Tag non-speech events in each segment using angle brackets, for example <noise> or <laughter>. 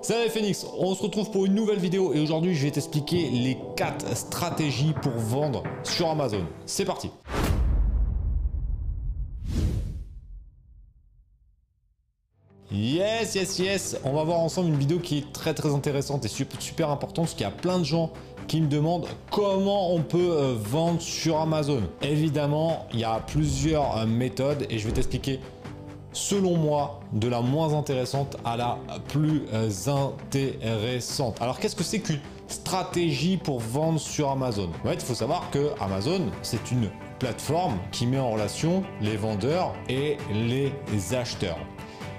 Salut Phoenix, on se retrouve pour une nouvelle vidéo et aujourd'hui je vais t'expliquer les 4 stratégies pour vendre sur Amazon. C'est parti Yes, yes, yes On va voir ensemble une vidéo qui est très très intéressante et super, super importante parce qu'il y a plein de gens qui me demandent comment on peut euh, vendre sur Amazon. Évidemment, il y a plusieurs euh, méthodes et je vais t'expliquer selon moi, de la moins intéressante à la plus euh, intéressante. Alors qu'est-ce que c'est qu'une stratégie pour vendre sur Amazon? En fait, il faut savoir que Amazon, c'est une plateforme qui met en relation les vendeurs et les acheteurs.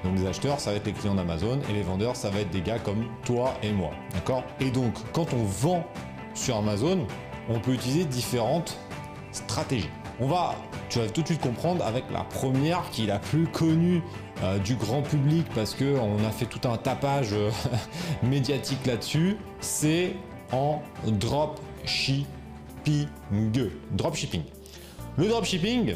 Donc les acheteurs, ça va être les clients d'Amazon et les vendeurs, ça va être des gars comme toi et moi. D'accord? Et donc, quand on vend sur Amazon, on peut utiliser différentes stratégies. On va, tu vas tout de suite comprendre avec la première qui est la plus connue euh, du grand public parce qu'on a fait tout un tapage euh, <laughs> médiatique là-dessus, c'est en dropshipping. Dropshipping. Le dropshipping,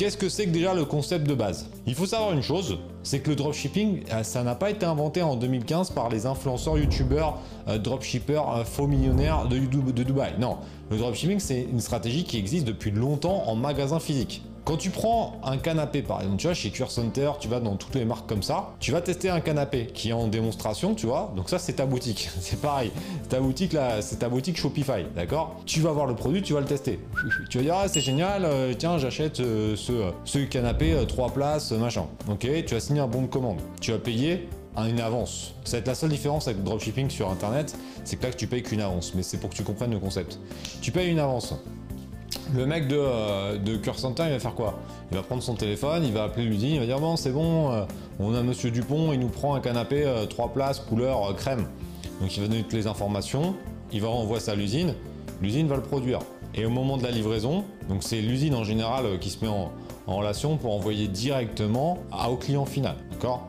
Qu'est-ce que c'est que déjà le concept de base? Il faut savoir une chose, c'est que le dropshipping, euh, ça n'a pas été inventé en 2015 par les influenceurs, youtubeurs, euh, dropshippers, euh, faux millionnaires de, de Dubaï. Non, le dropshipping, c'est une stratégie qui existe depuis longtemps en magasin physique. Quand tu prends un canapé par exemple, tu vois, chez Cure Center, tu vas dans toutes les marques comme ça, tu vas tester un canapé qui est en démonstration, tu vois, donc ça c'est ta boutique, <laughs> c'est pareil, ta boutique là, c'est ta boutique Shopify, d'accord? Tu vas voir le produit, tu vas le tester. Tu vas dire, ah c'est génial, euh, tiens, j'achète euh, ce, euh, ce, canapé 3 places, machin. Ok, tu vas signer un bon de commande. Tu vas payer une avance. Ça va être la seule différence avec le dropshipping sur internet, c'est que là tu payes qu'une avance, mais c'est pour que tu comprennes le concept. Tu payes une avance. Le mec de, euh, de Cure Center, il va faire quoi? Il va prendre son téléphone, il va appeler l'usine, il va dire bon c'est bon, euh, on a Monsieur Dupont, il nous prend un canapé 3 euh, places couleur crème. Donc il va donner toutes les informations, il va renvoyer ça à l'usine, l'usine va le produire. Et au moment de la livraison, donc c'est l'usine en général qui se met en, en relation pour envoyer directement au client final, d'accord?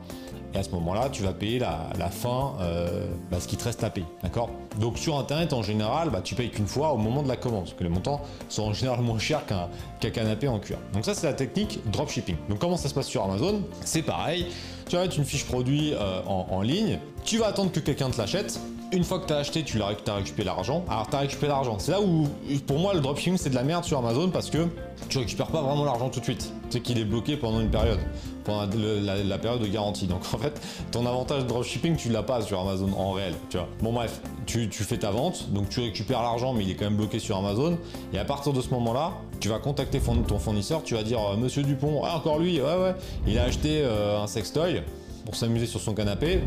Et à ce moment-là, tu vas payer la, fin, euh, bah, ce qui te reste à payer. D'accord? Donc sur Internet, en général, bah, tu payes qu'une fois au moment de la commande, parce que les montants sont en général moins chers qu'un canapé en cuir. Donc ça, c'est la technique dropshipping. Donc comment ça se passe sur Amazon? C'est pareil. Tu vas mettre une fiche produit euh, en, ligne. Tu vas attendre que quelqu'un te l'achète. Une fois que tu as acheté, tu as récupéré l'argent. Alors tu récupéré l'argent. C'est là où, pour moi, le dropshipping, c'est de la merde sur Amazon parce que tu récupères pas vraiment l'argent tout de suite. Sais qu'il est bloqué pendant une période pendant la, période de garantie. Donc en fait, ton avantage de dropshipping, tu l'as pas sur Amazon en réel. Tu. Bon bref, tu, fais ta vente, donc tu récupères l'argent, mais il est quand même bloqué sur Amazon. Et à partir de ce moment-là, tu vas contacter ton fournisseur, tu vas dire euh, Monsieur Dupont, encore lui, ouais ouais, il a acheté euh, un sextoy pour s'amuser sur son canapé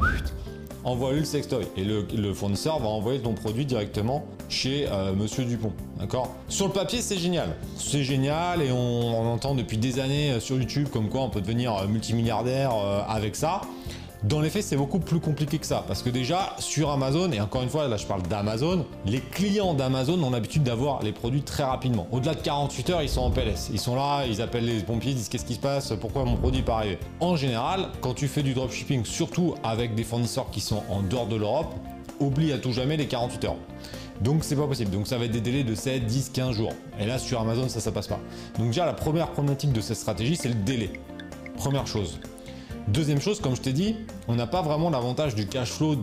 envoie-lui le sextoy. Et le, fournisseur va envoyer ton produit directement chez euh, Monsieur Dupont. D'accord? Sur le papier, c'est génial. C'est génial et on, on, entend depuis des années euh, sur YouTube comme quoi on peut devenir euh, multimilliardaire avec ça. Dans les faits, c'est beaucoup plus compliqué que ça. Parce que déjà, sur Amazon, et encore une fois, là je parle d'Amazon, les clients d'Amazon ont l'habitude d'avoir les produits très rapidement. Au-delà de 48 heures, ils sont en PLS. Ils sont là, ils appellent les pompiers, ils disent qu'est-ce qui se passe, pourquoi mon produit n'est pas arrivé? En général, quand tu fais du dropshipping, surtout avec des fournisseurs qui sont en dehors de l'Europe, oublie à tout jamais les 48 heures. Donc c'est pas possible. Donc ça va être des délais de 7, 10, 15 jours. Et là sur Amazon ça ça passe pas. Donc déjà la première problématique de cette stratégie c'est le délai. Première chose. Deuxième chose, comme je t'ai dit, on n'a pas vraiment l'avantage du cash flow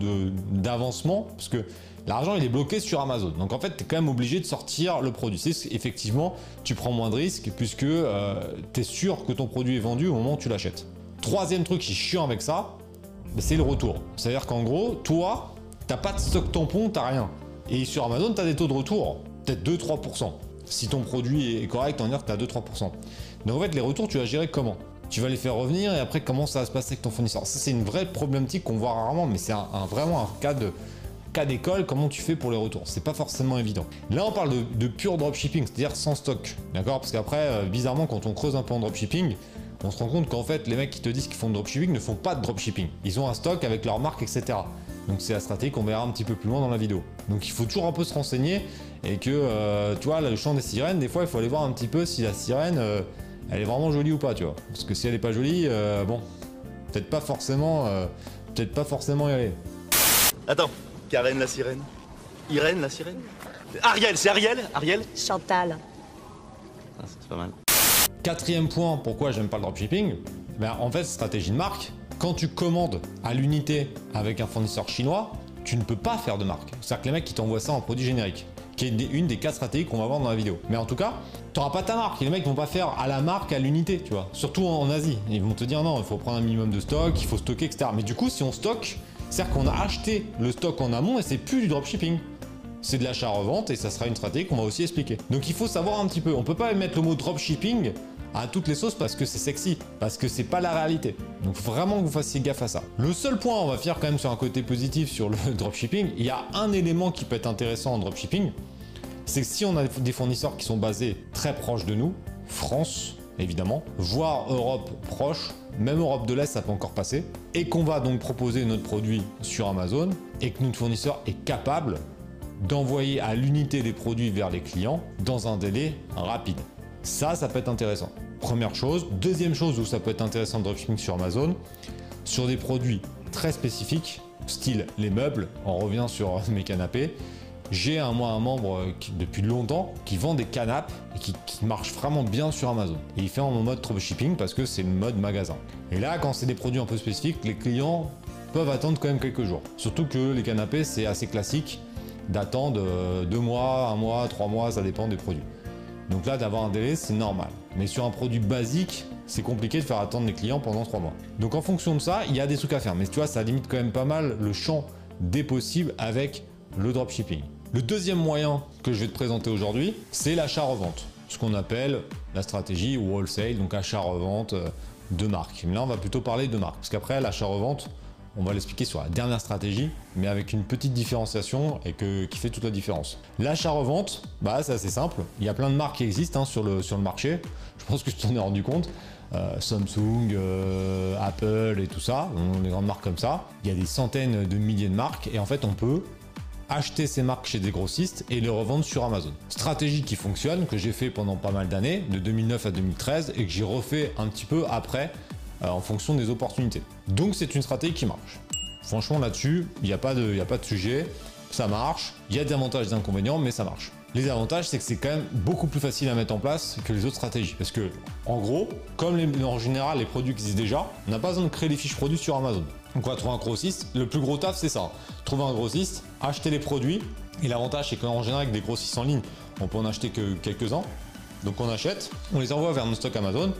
d'avancement, parce que l'argent il est bloqué sur Amazon. Donc en fait, tu es quand même obligé de sortir le produit. C'est effectivement, tu prends moins de risques puisque euh, tu es sûr que ton produit est vendu au moment où tu l'achètes. Troisième truc qui est chiant avec ça, c'est le retour. C'est-à-dire qu'en gros, toi, t'as pas de stock tampon, t'as rien. Et sur Amazon, tu as des taux de retour, peut-être 2-3%. Si ton produit est correct, on va dire que tu as 2-3%. Donc en fait, les retours, tu vas gérer comment? Tu vas les faire revenir et après comment ça va se passer avec ton fournisseur? Ça c'est une vraie problématique qu'on voit rarement, mais c'est un, vraiment un cas de cas d'école, comment tu fais pour les retours? C'est pas forcément évident. Là, on parle de, pur dropshipping, c'est-à-dire sans stock, d'accord? Parce qu'après, euh, bizarrement, quand on creuse un peu en dropshipping, on se rend compte qu'en fait, les mecs qui te disent qu'ils font de dropshipping ne font pas de dropshipping. Ils ont un stock avec leur marque, etc. Donc c'est la stratégie qu'on verra un petit peu plus loin dans la vidéo. Donc il faut toujours un peu se renseigner et que, euh, tu vois, le chant des sirènes, des fois, il faut aller voir un petit peu si la sirène... Euh, elle est vraiment jolie ou pas, tu vois. Parce que si elle est pas jolie, euh, bon, peut-être pas forcément, euh, peut-être pas forcément y aller. Attends, Karen la sirène, Irène la sirène, Ariel, c'est Ariel, Ariel. Chantal. Ah, c'est pas mal. Quatrième point, pourquoi j'aime pas le dropshipping? Ben, En fait, stratégie de marque, quand tu commandes à l'unité avec un fournisseur chinois, tu ne peux pas faire de marque. C'est-à-dire que les mecs qui t'envoient ça en produit générique, qui est une des quatre stratégies qu'on va voir dans la vidéo. Mais en tout cas, tu n'auras pas ta marque. Les mecs vont pas faire à la marque, à l'unité, tu vois. Surtout en Asie. Ils vont te dire non, il faut prendre un minimum de stock, il faut stocker, etc. Mais du coup, si on stocke, c'est-à-dire qu'on a acheté le stock en amont et c'est plus du dropshipping c'est de l'achat-revente et ça sera une stratégie qu'on va aussi expliquer. Donc il faut savoir un petit peu, on peut pas mettre le mot dropshipping à toutes les sauces parce que c'est sexy, parce que c'est pas la réalité. Donc vraiment que vous fassiez gaffe à ça. Le seul point, on va faire quand même sur un côté positif sur le <laughs> dropshipping, il y a un élément qui peut être intéressant en dropshipping, c'est que si on a des fournisseurs qui sont basés très proches de nous, France évidemment, voire Europe proche, même Europe de l'Est ça peut encore passer, et qu'on va donc proposer notre produit sur Amazon, et que notre fournisseur est capable d'envoyer à l'unité des produits vers les clients dans un délai rapide. Ça, ça peut être intéressant. Première chose. Deuxième chose où ça peut être intéressant de dropshipping sur Amazon, sur des produits très spécifiques, style les meubles, on revient sur <laughs> mes canapés. J'ai un, moi un membre qui, depuis longtemps qui vend des canapes et qui, qui, marche vraiment bien sur Amazon. Et il fait en mode dropshipping parce que c'est le mode magasin. Et là, quand c'est des produits un peu spécifiques, les clients peuvent attendre quand même quelques jours. Surtout que les canapés, c'est assez classique d'attendre euh, deux mois, un mois, trois mois, ça dépend des produits. Donc là, d'avoir un délai, c'est normal. Mais sur un produit basique, c'est compliqué de faire attendre les clients pendant trois mois. Donc en fonction de ça, il y a des trucs à faire. Mais tu vois, ça limite quand même pas mal le champ des possibles avec le dropshipping. Le deuxième moyen que je vais te présenter aujourd'hui, c'est l'achat-revente. Ce qu'on appelle la stratégie wholesale, donc achat-revente euh, de marque. Mais là, on va plutôt parler de marque. Parce qu'après, l'achat-revente, on va l'expliquer sur la dernière stratégie, mais avec une petite différenciation et qui fait toute la différence. L'achat-revente, bah, c'est assez simple. Il y a plein de marques qui existent hein, sur, le, sur le marché. Je pense que tu t'en es rendu compte. Euh, Samsung, euh, Apple et tout ça, des grandes marques comme ça. Il y a des centaines de milliers de marques et en fait on peut acheter ces marques chez des grossistes et les revendre sur Amazon. Stratégie qui fonctionne, que j'ai fait pendant pas mal d'années, de 2009 à 2013 et que j'ai refait un petit peu après en fonction des opportunités. Donc c'est une stratégie qui marche. Franchement là-dessus, il n'y a, pas de, sujet, ça marche, il y a des avantages et des inconvénients, mais ça marche. Les avantages, c'est que c'est quand même beaucoup plus facile à mettre en place que les autres stratégies. Parce que, en gros, comme en général les produits existent déjà, on n'a pas besoin de créer les fiches produits sur Amazon. Donc on va trouver un grossiste. Le plus gros taf, c'est ça. Trouver un grossiste, acheter les produits. Et l'avantage, c'est qu'en général, avec des grossistes en ligne, on peut en acheter que quelques-uns. Donc on achète, on les envoie vers nos stocks Amazon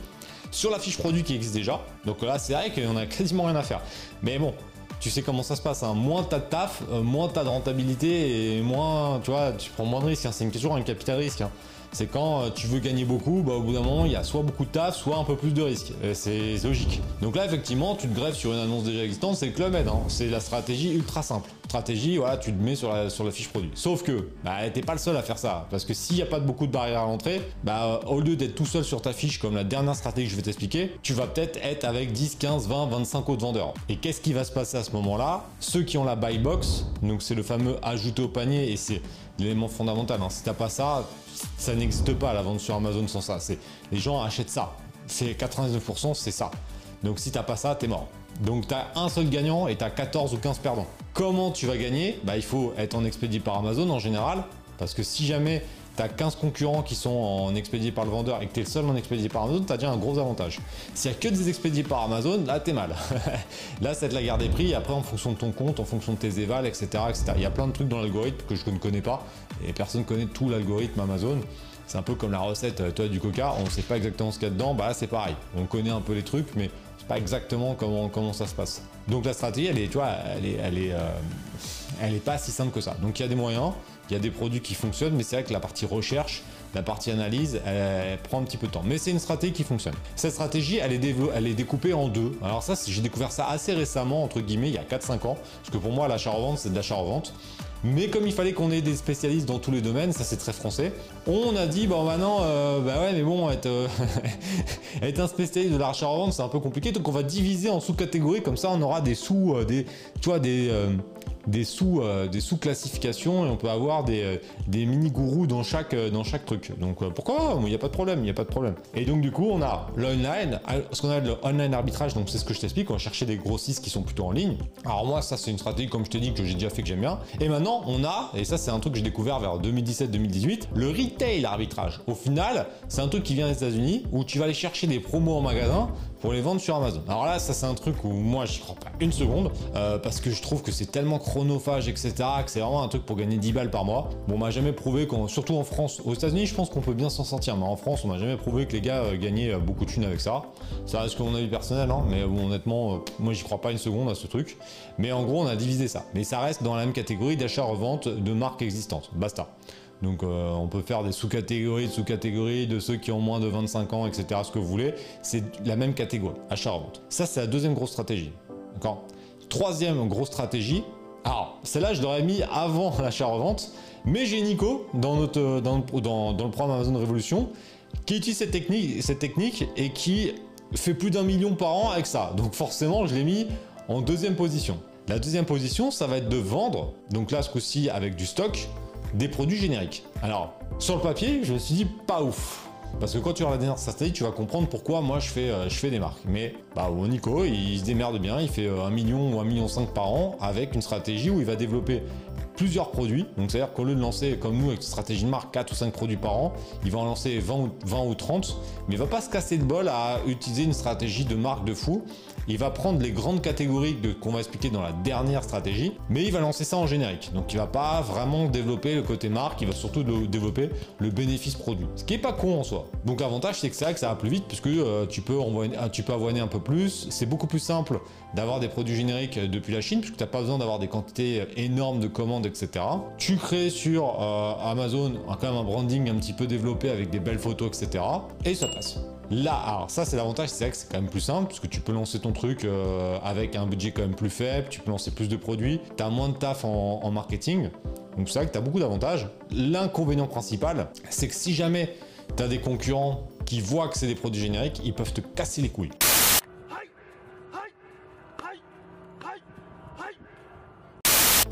sur la fiche produit qui existe déjà. Donc là, c'est vrai qu'on a quasiment rien à faire. Mais bon, tu sais comment ça se passe. Hein. Moins t'as de taf, euh, moins t'as de rentabilité et moins, tu vois, tu prends moins de risques. Hein. C'est toujours un capital risque. Hein c'est quand euh, tu veux gagner beaucoup, bah, au bout d'un moment, il y a soit beaucoup de taf, soit un peu plus de risques. C'est logique. Donc là, effectivement, tu te grèves sur une annonce déjà existante, c'est le Club Med. Hein. C'est la stratégie ultra simple. Stratégie, voilà, tu te mets sur la, sur la fiche produit. Sauf que, bah, t'es pas le seul à faire ça. Parce que s'il n'y a pas beaucoup de barrières à l'entrée, bah, au lieu d'être tout seul sur ta fiche, comme la dernière stratégie que je vais t'expliquer, tu vas peut-être être avec 10, 15, 20, 25 autres vendeurs. Et qu'est-ce qui va se passer à ce moment-là? Ceux qui ont la buy box, donc c'est le fameux ajouter au panier et c'est l'élément fondamental. Hein. Si t'as pas ça, ça n'existe pas la vente sur Amazon sans ça. Les gens achètent ça. C'est 99%, c'est ça. Donc si t'as pas ça, t'es mort. Donc tu as un seul gagnant et tu as 14 ou 15 perdants. Comment tu vas gagner? Bah il faut être en expédié par Amazon en général. Parce que si jamais tu as 15 concurrents qui sont en expédié par le vendeur et que tu es le seul en expédié par Amazon, tu as déjà un gros avantage. S'il n'y a que des expédiés par Amazon, là t'es mal. <laughs> là c'est de la guerre des prix, après en fonction de ton compte, en fonction de tes évals, etc. etc. Il y a plein de trucs dans l'algorithme que je ne connais pas et personne ne connaît tout l'algorithme Amazon. C'est un peu comme la recette euh, toi, du coca, on ne sait pas exactement ce qu'il y a dedans, bah c'est pareil. On connaît un peu les trucs, mais c'est pas exactement comment, comment ça se passe. Donc la stratégie, elle est, tu vois, elle est, elle est, euh, elle est pas si simple que ça. Donc il y a des moyens, il y a des produits qui fonctionnent, mais c'est vrai que la partie recherche, la partie analyse, elle, prend un petit peu de temps. Mais c'est une stratégie qui fonctionne. Cette stratégie, elle est, découpée en deux. Alors ça, j'ai découvert ça assez récemment, entre guillemets, il y a 4-5 ans. Parce que pour moi, l'achat-revente, c'est de l'achat-revente. Mais comme il fallait qu'on ait des spécialistes dans tous les domaines, ça c'est très français, on a dit bon maintenant, euh, bah ouais mais bon, être, euh, <laughs> un spécialiste de l'achat-revente c'est un peu compliqué, donc on va diviser en sous-catégories, comme ça on aura des sous, euh, des, tu vois, des des sous euh, des sous classifications et on peut avoir des, euh, des mini gourous dans chaque euh, dans chaque truc. Donc pourquoi Il n'y a pas de problème, il n'y a pas de problème. Et donc du coup on a l'online, ce qu'on a le online arbitrage. Donc c'est ce que je t'explique. On va chercher des grossistes qui sont plutôt en ligne. Alors moi ça c'est une stratégie comme je t'ai dit que j'ai déjà fait que j'aime bien. Et maintenant on a et ça c'est un truc que j'ai découvert vers 2017-2018 le retail arbitrage. Au final c'est un truc qui vient des États-Unis où tu vas aller chercher des promos en magasin pour les vendre sur Amazon. Alors là, ça c'est un truc où moi je crois pas une seconde euh, parce que je trouve que c'est tellement chronophage, etc. que c'est vraiment un truc pour gagner 10 balles par mois. Bon, on m'a jamais prouvé qu'on, surtout en France, aux États-Unis, je pense qu'on peut bien s'en sortir, mais en France, on m'a jamais prouvé que les gars euh, gagnaient euh, beaucoup de thunes avec ça. Ça reste que mon avis personnel, hein, mais honnêtement, moi j'y crois pas une seconde à ce truc. Mais en gros, on a divisé ça. Mais ça reste dans la même catégorie d'achat-revente de marques existantes. Basta. Donc on peut faire des sous-catégories, sous-catégories de ceux qui ont moins de 25 ans, etc. Ce que vous voulez. C'est la même catégorie, achat-revente. Ça, c'est la deuxième grosse stratégie. Troisième grosse stratégie. Alors, celle-là, je l'aurais mis avant <laughs> l'achat-revente. Mais j'ai Nico dans, notre, dans, le programme Amazon Révolution qui utilise cette technique, cette technique et qui fait plus d'un million par an avec ça. Donc forcément, je l'ai mis en deuxième position. La deuxième position, ça va être de vendre, donc là ce coup-ci avec du stock, des produits génériques. Alors, sur le papier, je me suis dit pas ouf. Parce que quand tu auras la dernière stratégie, tu vas comprendre pourquoi moi je fais, euh, je fais des marques. Mais bah, Nico, il se démerde bien, il fait 1 euh, million ou 1 million 5 par an avec une stratégie où il va développer plusieurs produits. Donc c'est-à-dire qu'au lieu de lancer comme nous avec une stratégie de marque 4 ou 5 produits par an, il va en lancer 20 ou, 20 ou 30, mais il va pas se casser de bol à utiliser une stratégie de marque de fou. Il va prendre les grandes catégories qu'on va expliquer dans la dernière stratégie, mais il va lancer ça en générique. Donc il va pas vraiment développer le côté marque, il va surtout développer le bénéfice produit. Ce qui est pas con en soi. Donc l'avantage c'est que vrai que ça va plus vite puisque euh, tu peux envoyer, tu peux avoiner un peu plus. C'est beaucoup plus simple d'avoir des produits génériques depuis la Chine puisque tu n'as pas besoin d'avoir des quantités énormes de commandes, etc. Tu crées sur euh, Amazon quand même un branding un petit peu développé avec des belles photos, etc. Et ça passe. Là, alors ça c'est l'avantage, c'est que c'est quand même plus simple, parce que tu peux lancer ton truc euh, avec un budget quand même plus faible, tu peux lancer plus de produits, tu as moins de taf en, marketing, donc c'est vrai que tu as beaucoup d'avantages. L'inconvénient principal, c'est que si jamais tu as des concurrents qui voient que c'est des produits génériques, ils peuvent te casser les couilles.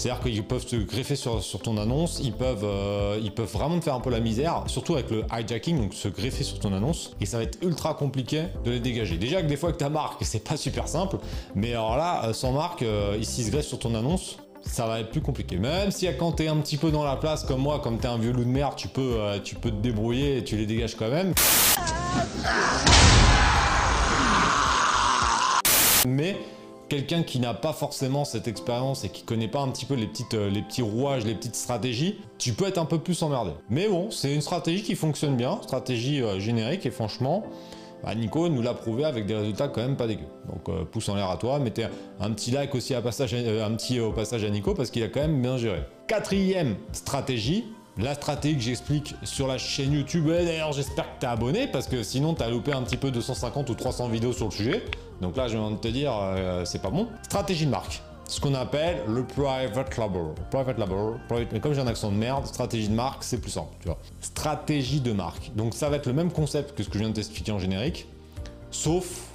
C'est-à-dire qu'ils peuvent se greffer sur, ton annonce, ils peuvent, euh, ils peuvent vraiment te faire un peu la misère, surtout avec le hijacking, donc se greffer sur ton annonce, et ça va être ultra compliqué de les dégager. Déjà que des fois avec ta marque, c'est pas super simple, mais alors là, euh, sans marque, euh, ici se greffe sur ton annonce, ça va être plus compliqué. Même si quand t'es un petit peu dans la place comme moi, comme t'es un vieux loup de merde, tu peux, tu peux te débrouiller et tu les dégages quand même. Mais quelqu'un qui n'a pas forcément cette expérience et qui connaît pas un petit peu euh, les petits rouages, les petites stratégies, tu peux être un peu plus emmerdé. Mais bon, c'est une stratégie qui fonctionne bien, stratégie euh, générique et franchement, bah, Nico nous l'a prouvé avec des résultats quand même pas dégueux. Donc euh, pouce en l'air à toi, mettez un petit like aussi passage, un petit au passage à Nico parce qu'il a quand même bien géré. Quatrième stratégie, la stratégie que j'explique sur la chaîne YouTube. D'ailleurs, j'espère que tu es abonné parce que sinon, tu as loupé un petit peu 250 ou 300 vidéos sur le sujet. Donc là, je viens de te dire, euh, c'est pas bon. Stratégie de marque. Ce qu'on appelle le private label. Private label, mais comme j'ai un accent de merde, stratégie de marque, c'est plus simple, tu vois. Stratégie de marque. Donc ça va être le même concept que ce que je viens de t'expliquer en générique, sauf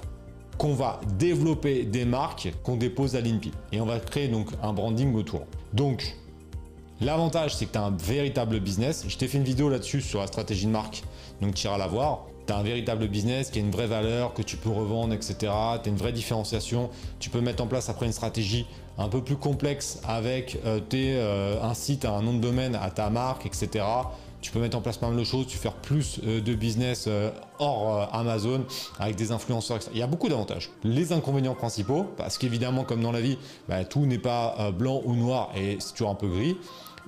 qu'on va développer des marques qu'on dépose à l'INPI. Et on va créer donc un branding autour. Donc, L'avantage, c'est que tu as un véritable business. Je t'ai fait une vidéo là-dessus sur la stratégie de marque, donc tu iras la voir. Tu as un véritable business qui a une vraie valeur, que tu peux revendre, etc. Tu as une vraie différenciation. Tu peux mettre en place après une stratégie un peu plus complexe avec euh, euh, un site, un nom de domaine à ta marque, etc. Tu peux mettre en place pas mal de choses, tu faire plus euh, de business hors Amazon avec des influenceurs, etc. Il y a beaucoup d'avantages. Les inconvénients principaux, parce qu'évidemment, comme dans la vie, bah, tout n'est pas blanc ou noir et c'est toujours un peu gris.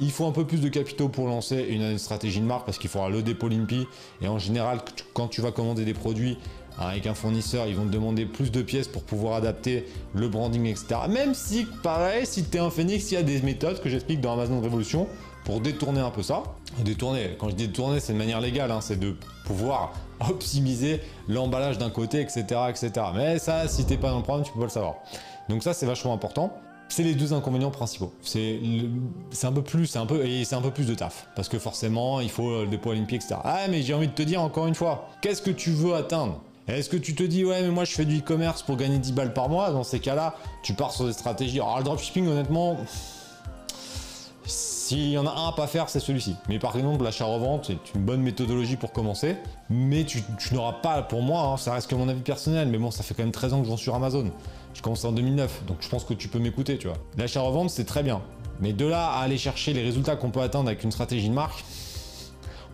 Il faut un peu plus de capitaux pour lancer une stratégie de marque parce qu'il faudra le dépôt Limpi. Et en général, quand tu vas commander des produits avec un fournisseur, ils vont te demander plus de pièces pour pouvoir adapter le branding, etc. Même si, pareil, si tu es un phénix, il y a des méthodes que j'explique dans Amazon Révolution pour détourner un peu ça. Détourner, quand je dis détourner, c'est de manière légale, hein, c'est de pouvoir <laughs> optimiser l'emballage d'un côté, etc., etc. Mais ça, si t'es pas dans le programme, tu peux pas le savoir. Donc ça, c'est vachement important. C'est les deux inconvénients principaux. C'est un peu plus, c'est un peu et c'est un peu plus de taf parce que forcément il faut le dépôt olympique, etc. Ah mais j'ai envie de te dire encore une fois, qu'est-ce que tu veux atteindre? Est-ce que tu te dis, ouais, mais moi je fais du e-commerce pour gagner 10 balles par mois? Dans ces cas-là, tu pars sur des stratégies. Alors, le dropshipping, honnêtement, s'il y en a un à pas faire, c'est celui-ci. Mais par exemple, l'achat-revente, c'est une bonne méthodologie pour commencer. Mais tu, n'auras pas, pour moi, hein, ça reste que mon avis personnel, mais bon, ça fait quand même 13 ans que je vends sur Amazon. Je commence en 2009, donc je pense que tu peux m'écouter, tu vois. L'achat-revente, c'est très bien. Mais de là à aller chercher les résultats qu'on peut atteindre avec une stratégie de marque,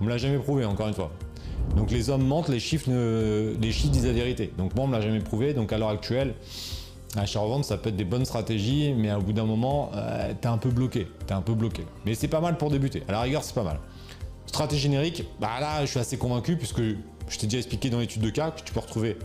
on me l'a jamais prouvé, encore une fois. Donc les hommes mentent, les chiffres, les chiffres disent la vérité. Donc moi, on me l'a jamais prouvé. Donc à l'heure actuelle, Achat-revente, ça peut être des bonnes stratégies, mais au bout d'un moment, euh, t'es un peu bloqué. T'es un peu bloqué. Mais c'est pas mal pour débuter. À la rigueur, c'est pas mal. Stratégie générique, bah là, je suis assez convaincu puisque je t'ai déjà expliqué dans l'étude de cas que tu peux retrouver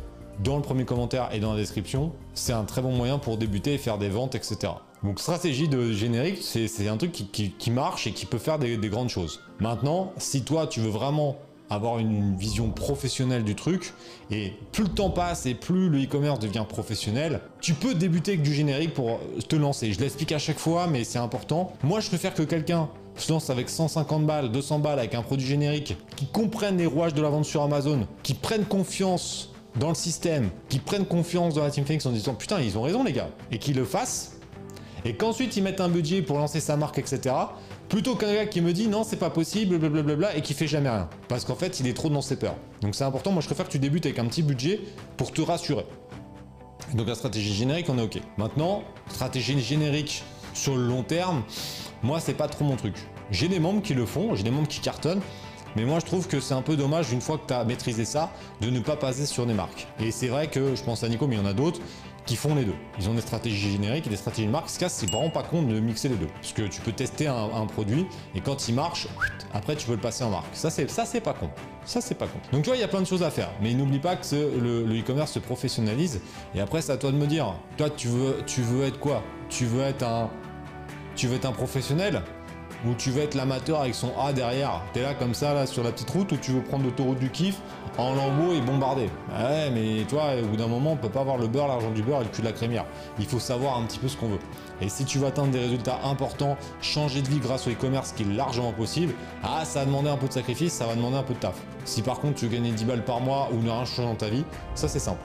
dans le premier commentaire et dans la description. C'est un très bon moyen pour débuter et faire des ventes, etc. Donc stratégie de générique, c'est un truc qui, marche et qui peut faire des grandes choses. Maintenant, si toi, tu veux vraiment avoir une vision professionnelle du truc. Et plus le temps passe et plus le e-commerce devient professionnel, tu peux débuter avec du générique pour te lancer. Je l'explique à chaque fois, mais c'est important. Moi, je préfère que quelqu'un se lance avec 150 balles, 200 balles avec un produit générique, qui comprenne les rouages de la vente sur Amazon, qui prenne confiance dans le système, qui prenne confiance dans la Team Phoenix en disant putain, ils ont raison les gars, et qui le fasse, et qu'ensuite ils mettent un budget pour lancer sa marque, etc. Plutôt qu'un gars qui me dit non, c'est pas possible, blablabla, et qui fait jamais rien. Parce qu'en fait, il est trop dans ses peurs. Donc c'est important, moi je préfère que tu débutes avec un petit budget pour te rassurer. Donc la stratégie générique, on est ok. Maintenant, stratégie générique sur le long terme, moi c'est pas trop mon truc. J'ai des membres qui le font, j'ai des membres qui cartonnent, mais moi je trouve que c'est un peu dommage une fois que tu as maîtrisé ça de ne pas passer sur des marques. Et c'est vrai que je pense à Nico, mais il y en a d'autres font les deux. Ils ont des stratégies génériques et des stratégies de marque. Ce cas, c'est vraiment pas con de mixer les deux. Parce que tu peux tester un, produit et quand il marche, après tu peux le passer en marque. Ça, c'est ça c'est pas con. Ça, c'est pas con. Donc tu vois, il y a plein de choses à faire. Mais n'oublie pas que le e-commerce se professionnalise. Et après, c'est à toi de me dire. Toi, tu veux, tu veux être quoi? Tu veux être un, tu veux être un professionnel? Ou tu veux être l'amateur avec son A derrière T'es là comme ça, là, sur la petite route, ou tu veux prendre l'autoroute du kiff en lambeau et bombarder Ouais, mais toi, au bout d'un moment, on peut pas avoir le beurre, l'argent du beurre et le cul de la crémière. Il faut savoir un petit peu ce qu'on veut. Et si tu veux atteindre des résultats importants, changer de vie grâce au e-commerce, qui est largement possible, ah, ça va demander un peu de sacrifice, ça va demander un peu de taf. Si par contre tu gagner 10 balles par mois ou ne rien changer dans ta vie, ça c'est simple.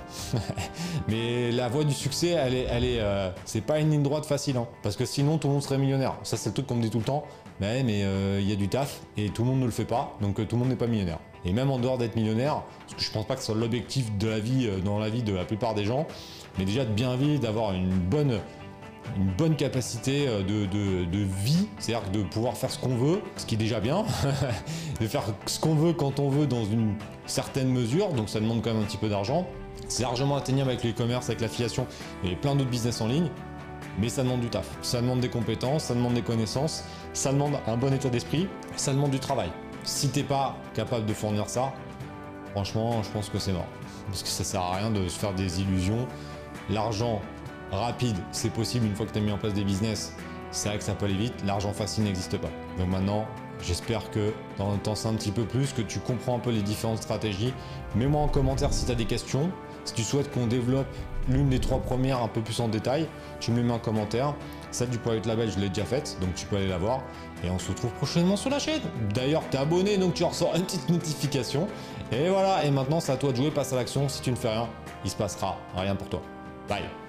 <laughs> mais la voie du succès, elle est, elle est, euh, c'est pas une ligne droite facile, hein. parce que sinon tout le monde serait millionnaire. Ça c'est le truc qu'on me dit tout le temps. Mais mais euh, il y a du taf et tout le monde ne le fait pas, donc euh, tout le monde n'est pas millionnaire. Et même en dehors d'être millionnaire, parce que je pense pas que ce soit l'objectif de la vie dans la vie de la plupart des gens, mais déjà de bien vivre, d'avoir une bonne une bonne capacité euh, de, vie, c'est-à-dire de pouvoir faire ce qu'on veut, ce qui est déjà bien, <laughs> de faire ce qu'on veut quand on veut dans une certaine mesure, donc ça demande quand même un petit peu d'argent. C'est largement atteignable avec l'e-commerce, avec l'affiliation et plein d'autres business en ligne, mais ça demande du taf, ça demande des compétences, ça demande des connaissances, ça demande un bon état d'esprit, ça demande du travail. Si t'es pas capable de fournir ça, franchement, je pense que c'est mort. Parce que ça sert à rien de se faire des illusions. L'argent, rapide, c'est possible une fois que tu as mis en place des business. C'est vrai que ça peut aller vite. L'argent facile n'existe pas. Donc maintenant, j'espère que t'en sais un petit peu plus, que tu comprends un peu les différentes stratégies. Mets-moi en commentaire si tu as des questions. Si tu souhaites qu'on développe l'une des trois premières un peu plus en détail, tu me mets en commentaire. Celle du Private Label, je l'ai déjà faite, donc tu peux aller la voir. Et on se retrouve prochainement sur la chaîne. D'ailleurs, tu es abonné, donc tu ressors une petite notification. Et voilà, et maintenant c'est à toi de jouer, passe à l'action. Si tu ne fais rien, il se passera rien pour toi. Bye